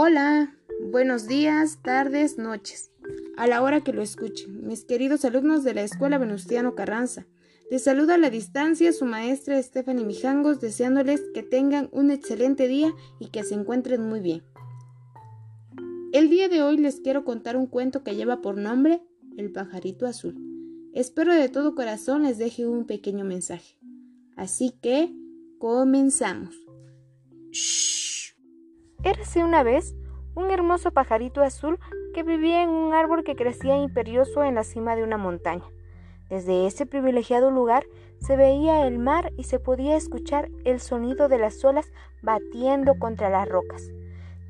Hola, buenos días, tardes, noches. A la hora que lo escuchen, mis queridos alumnos de la Escuela Venustiano Carranza. Les saluda a la distancia su maestra Stephanie Mijangos, deseándoles que tengan un excelente día y que se encuentren muy bien. El día de hoy les quiero contar un cuento que lleva por nombre El pajarito azul. Espero de todo corazón les deje un pequeño mensaje. Así que, comenzamos. Érase una vez un hermoso pajarito azul que vivía en un árbol que crecía imperioso en la cima de una montaña. Desde ese privilegiado lugar se veía el mar y se podía escuchar el sonido de las olas batiendo contra las rocas,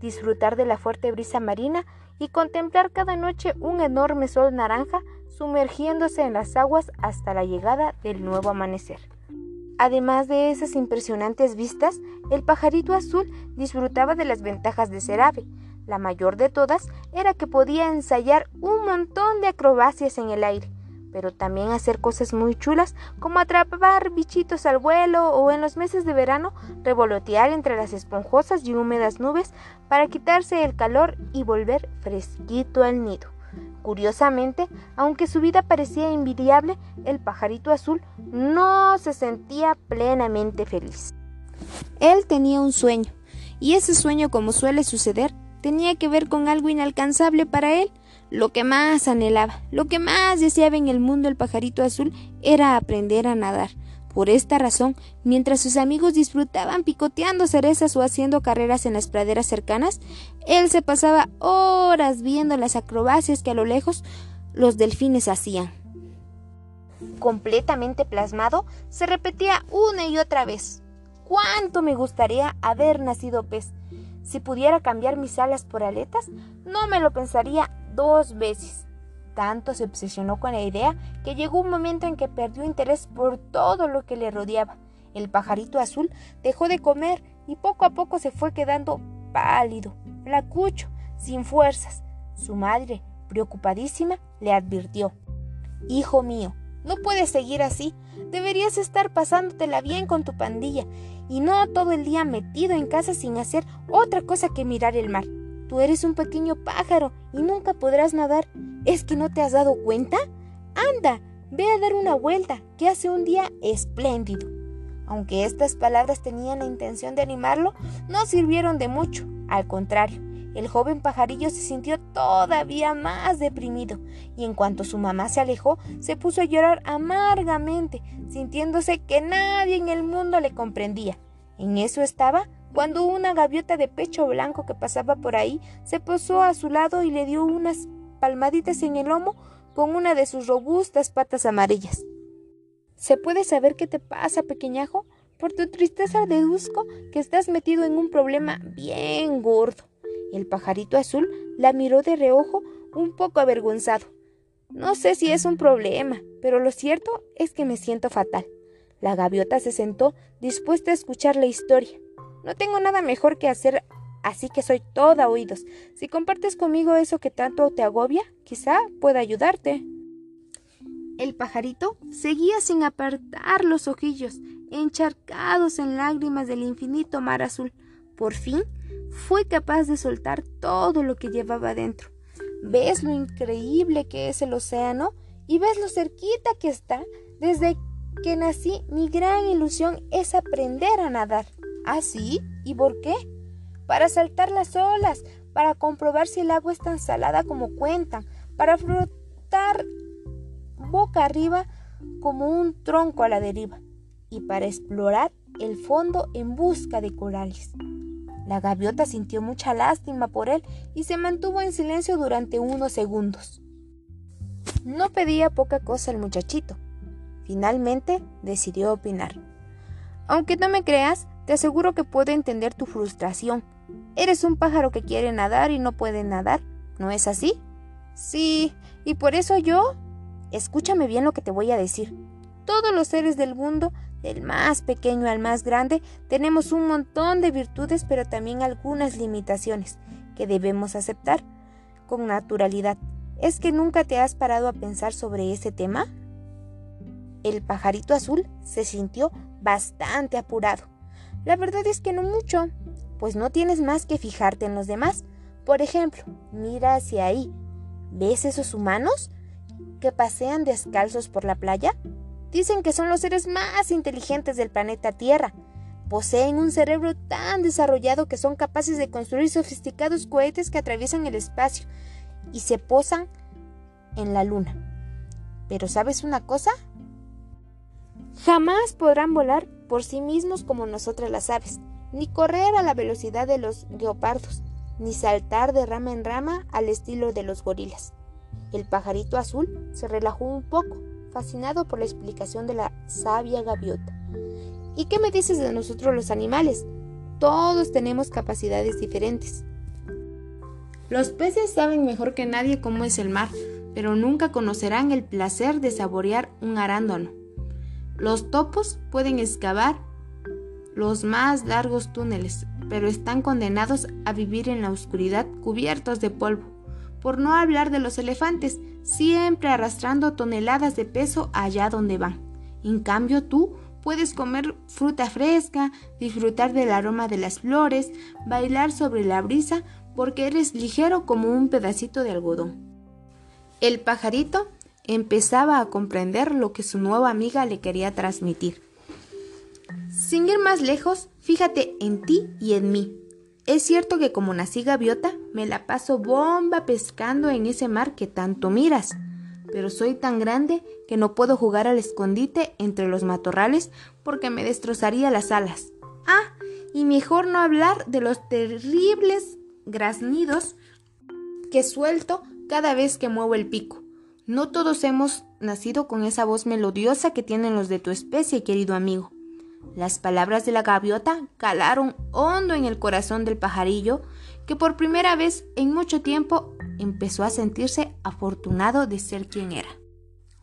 disfrutar de la fuerte brisa marina y contemplar cada noche un enorme sol naranja sumergiéndose en las aguas hasta la llegada del nuevo amanecer. Además de esas impresionantes vistas, el pajarito azul disfrutaba de las ventajas de ser ave. La mayor de todas era que podía ensayar un montón de acrobacias en el aire, pero también hacer cosas muy chulas como atrapar bichitos al vuelo o en los meses de verano revolotear entre las esponjosas y húmedas nubes para quitarse el calor y volver fresquito al nido. Curiosamente, aunque su vida parecía envidiable, el pajarito azul no se sentía plenamente feliz. Él tenía un sueño, y ese sueño, como suele suceder, tenía que ver con algo inalcanzable para él. Lo que más anhelaba, lo que más deseaba en el mundo el pajarito azul era aprender a nadar. Por esta razón, mientras sus amigos disfrutaban picoteando cerezas o haciendo carreras en las praderas cercanas, él se pasaba horas viendo las acrobacias que a lo lejos los delfines hacían. Completamente plasmado, se repetía una y otra vez. ¿Cuánto me gustaría haber nacido pez? Si pudiera cambiar mis alas por aletas, no me lo pensaría dos veces. Tanto se obsesionó con la idea que llegó un momento en que perdió interés por todo lo que le rodeaba. El pajarito azul dejó de comer y poco a poco se fue quedando pálido, flacucho, sin fuerzas. Su madre, preocupadísima, le advirtió Hijo mío, no puedes seguir así. Deberías estar pasándotela bien con tu pandilla y no todo el día metido en casa sin hacer otra cosa que mirar el mar. Tú eres un pequeño pájaro y nunca podrás nadar. ¿Es que no te has dado cuenta? Anda, ve a dar una vuelta, que hace un día espléndido. Aunque estas palabras tenían la intención de animarlo, no sirvieron de mucho. Al contrario, el joven pajarillo se sintió todavía más deprimido y en cuanto su mamá se alejó, se puso a llorar amargamente, sintiéndose que nadie en el mundo le comprendía. En eso estaba cuando una gaviota de pecho blanco que pasaba por ahí se posó a su lado y le dio unas palmaditas en el lomo con una de sus robustas patas amarillas. ¿Se puede saber qué te pasa, pequeñajo? Por tu tristeza deduzco que estás metido en un problema bien gordo. El pajarito azul la miró de reojo un poco avergonzado. No sé si es un problema, pero lo cierto es que me siento fatal. La gaviota se sentó dispuesta a escuchar la historia. No tengo nada mejor que hacer, así que soy toda oídos. Si compartes conmigo eso que tanto te agobia, quizá pueda ayudarte. El pajarito seguía sin apartar los ojillos, encharcados en lágrimas del infinito mar azul. Por fin fue capaz de soltar todo lo que llevaba dentro. ¿Ves lo increíble que es el océano? ¿Y ves lo cerquita que está? Desde que nací, mi gran ilusión es aprender a nadar. ¿Ah, sí? ¿Y por qué? Para saltar las olas, para comprobar si el agua es tan salada como cuentan, para flotar boca arriba como un tronco a la deriva y para explorar el fondo en busca de corales. La gaviota sintió mucha lástima por él y se mantuvo en silencio durante unos segundos. No pedía poca cosa el muchachito. Finalmente decidió opinar. Aunque no me creas, te aseguro que puedo entender tu frustración. Eres un pájaro que quiere nadar y no puede nadar, ¿no es así? Sí, y por eso yo... Escúchame bien lo que te voy a decir. Todos los seres del mundo, del más pequeño al más grande, tenemos un montón de virtudes, pero también algunas limitaciones que debemos aceptar con naturalidad. ¿Es que nunca te has parado a pensar sobre ese tema? El pajarito azul se sintió bastante apurado. La verdad es que no mucho, pues no tienes más que fijarte en los demás. Por ejemplo, mira hacia ahí. ¿Ves esos humanos que pasean descalzos por la playa? Dicen que son los seres más inteligentes del planeta Tierra. Poseen un cerebro tan desarrollado que son capaces de construir sofisticados cohetes que atraviesan el espacio y se posan en la luna. Pero ¿sabes una cosa? Jamás podrán volar por sí mismos como nosotras las aves, ni correr a la velocidad de los guepardos, ni saltar de rama en rama al estilo de los gorilas. El pajarito azul se relajó un poco, fascinado por la explicación de la sabia gaviota. ¿Y qué me dices de nosotros los animales? Todos tenemos capacidades diferentes. Los peces saben mejor que nadie cómo es el mar, pero nunca conocerán el placer de saborear un arándano. Los topos pueden excavar los más largos túneles, pero están condenados a vivir en la oscuridad cubiertos de polvo. Por no hablar de los elefantes, siempre arrastrando toneladas de peso allá donde van. En cambio tú puedes comer fruta fresca, disfrutar del aroma de las flores, bailar sobre la brisa porque eres ligero como un pedacito de algodón. El pajarito empezaba a comprender lo que su nueva amiga le quería transmitir. Sin ir más lejos, fíjate en ti y en mí. Es cierto que como nací gaviota, me la paso bomba pescando en ese mar que tanto miras, pero soy tan grande que no puedo jugar al escondite entre los matorrales porque me destrozaría las alas. Ah, y mejor no hablar de los terribles graznidos que suelto cada vez que muevo el pico. No todos hemos nacido con esa voz melodiosa que tienen los de tu especie, querido amigo. Las palabras de la gaviota calaron hondo en el corazón del pajarillo, que por primera vez en mucho tiempo empezó a sentirse afortunado de ser quien era.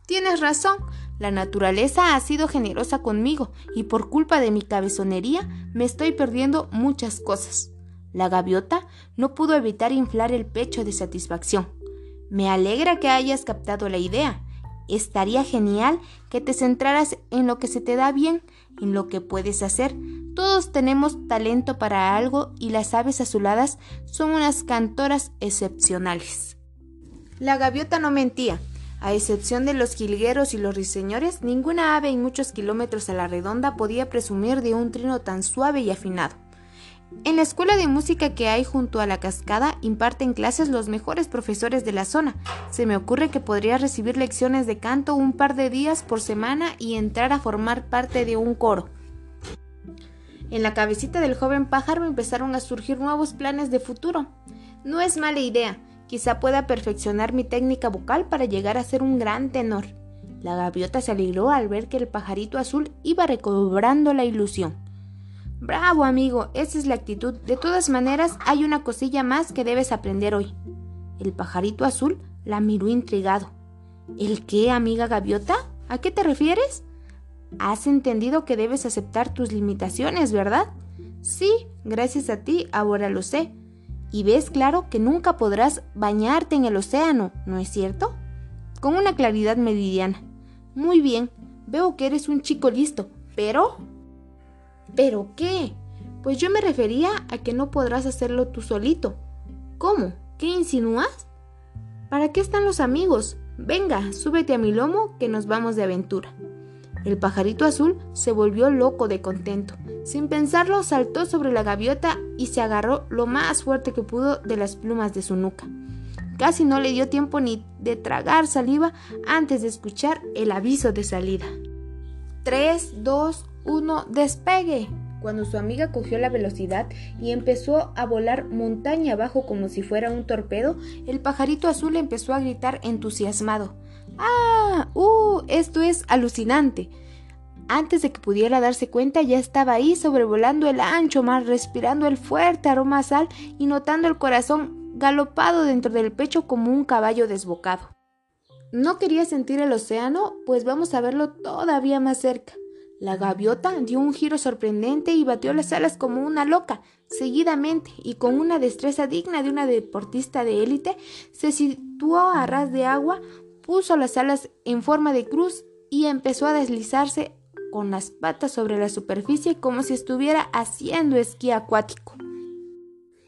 Tienes razón, la naturaleza ha sido generosa conmigo y por culpa de mi cabezonería me estoy perdiendo muchas cosas. La gaviota no pudo evitar inflar el pecho de satisfacción. Me alegra que hayas captado la idea. Estaría genial que te centraras en lo que se te da bien, en lo que puedes hacer. Todos tenemos talento para algo y las aves azuladas son unas cantoras excepcionales. La gaviota no mentía. A excepción de los jilgueros y los riseñores, ninguna ave en muchos kilómetros a la redonda podía presumir de un trino tan suave y afinado. En la escuela de música que hay junto a la cascada imparten clases los mejores profesores de la zona. Se me ocurre que podría recibir lecciones de canto un par de días por semana y entrar a formar parte de un coro. En la cabecita del joven pájaro empezaron a surgir nuevos planes de futuro. No es mala idea, quizá pueda perfeccionar mi técnica vocal para llegar a ser un gran tenor. La gaviota se alegró al ver que el pajarito azul iba recobrando la ilusión. Bravo, amigo, esa es la actitud. De todas maneras, hay una cosilla más que debes aprender hoy. El pajarito azul la miró intrigado. ¿El qué, amiga gaviota? ¿A qué te refieres? Has entendido que debes aceptar tus limitaciones, ¿verdad? Sí, gracias a ti, ahora lo sé. Y ves claro que nunca podrás bañarte en el océano, ¿no es cierto? Con una claridad meridiana. Muy bien, veo que eres un chico listo, pero ¿Pero qué? Pues yo me refería a que no podrás hacerlo tú solito. ¿Cómo? ¿Qué insinúas? ¿Para qué están los amigos? Venga, súbete a mi lomo que nos vamos de aventura. El pajarito azul se volvió loco de contento. Sin pensarlo, saltó sobre la gaviota y se agarró lo más fuerte que pudo de las plumas de su nuca. Casi no le dio tiempo ni de tragar saliva antes de escuchar el aviso de salida. 3, 2, uno despegue. Cuando su amiga cogió la velocidad y empezó a volar montaña abajo como si fuera un torpedo, el pajarito azul empezó a gritar entusiasmado. ¡Ah! ¡Uh! Esto es alucinante. Antes de que pudiera darse cuenta ya estaba ahí sobrevolando el ancho mar, respirando el fuerte aroma a sal y notando el corazón galopado dentro del pecho como un caballo desbocado. ¿No quería sentir el océano? Pues vamos a verlo todavía más cerca. La gaviota dio un giro sorprendente y batió las alas como una loca. Seguidamente, y con una destreza digna de una deportista de élite, se situó a ras de agua, puso las alas en forma de cruz y empezó a deslizarse con las patas sobre la superficie como si estuviera haciendo esquí acuático.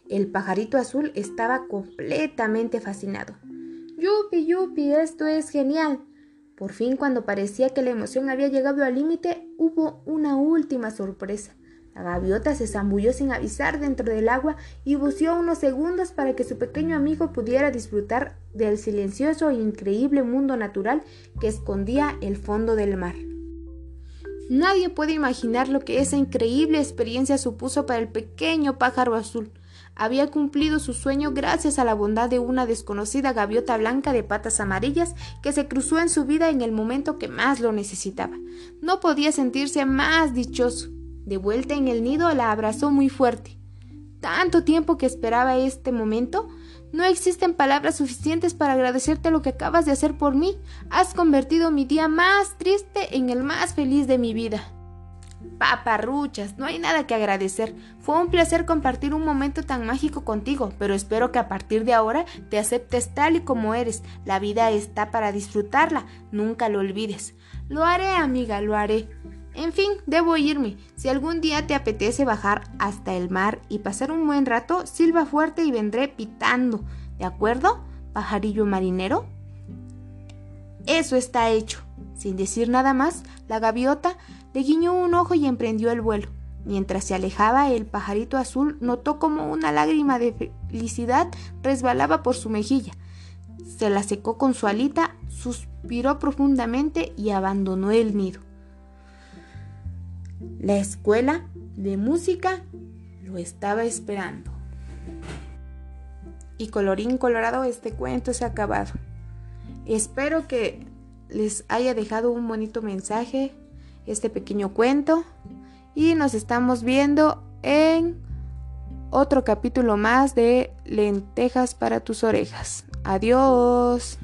El pajarito azul estaba completamente fascinado. Yupi, yupi, esto es genial. Por fin, cuando parecía que la emoción había llegado al límite, hubo una última sorpresa. La gaviota se zambulló sin avisar dentro del agua y buceó unos segundos para que su pequeño amigo pudiera disfrutar del silencioso e increíble mundo natural que escondía el fondo del mar. Nadie puede imaginar lo que esa increíble experiencia supuso para el pequeño pájaro azul. Había cumplido su sueño gracias a la bondad de una desconocida gaviota blanca de patas amarillas que se cruzó en su vida en el momento que más lo necesitaba. No podía sentirse más dichoso. De vuelta en el nido la abrazó muy fuerte. Tanto tiempo que esperaba este momento. No existen palabras suficientes para agradecerte lo que acabas de hacer por mí. Has convertido mi día más triste en el más feliz de mi vida. Paparruchas, no hay nada que agradecer. Fue un placer compartir un momento tan mágico contigo, pero espero que a partir de ahora te aceptes tal y como eres. La vida está para disfrutarla, nunca lo olvides. Lo haré, amiga, lo haré. En fin, debo irme. Si algún día te apetece bajar hasta el mar y pasar un buen rato, silba fuerte y vendré pitando. ¿De acuerdo, pajarillo marinero? Eso está hecho. Sin decir nada más, la gaviota le guiñó un ojo y emprendió el vuelo. Mientras se alejaba, el pajarito azul notó como una lágrima de felicidad resbalaba por su mejilla. Se la secó con su alita, suspiró profundamente y abandonó el nido. La escuela de música lo estaba esperando. Y colorín colorado, este cuento se ha acabado. Espero que les haya dejado un bonito mensaje este pequeño cuento y nos estamos viendo en otro capítulo más de lentejas para tus orejas. Adiós.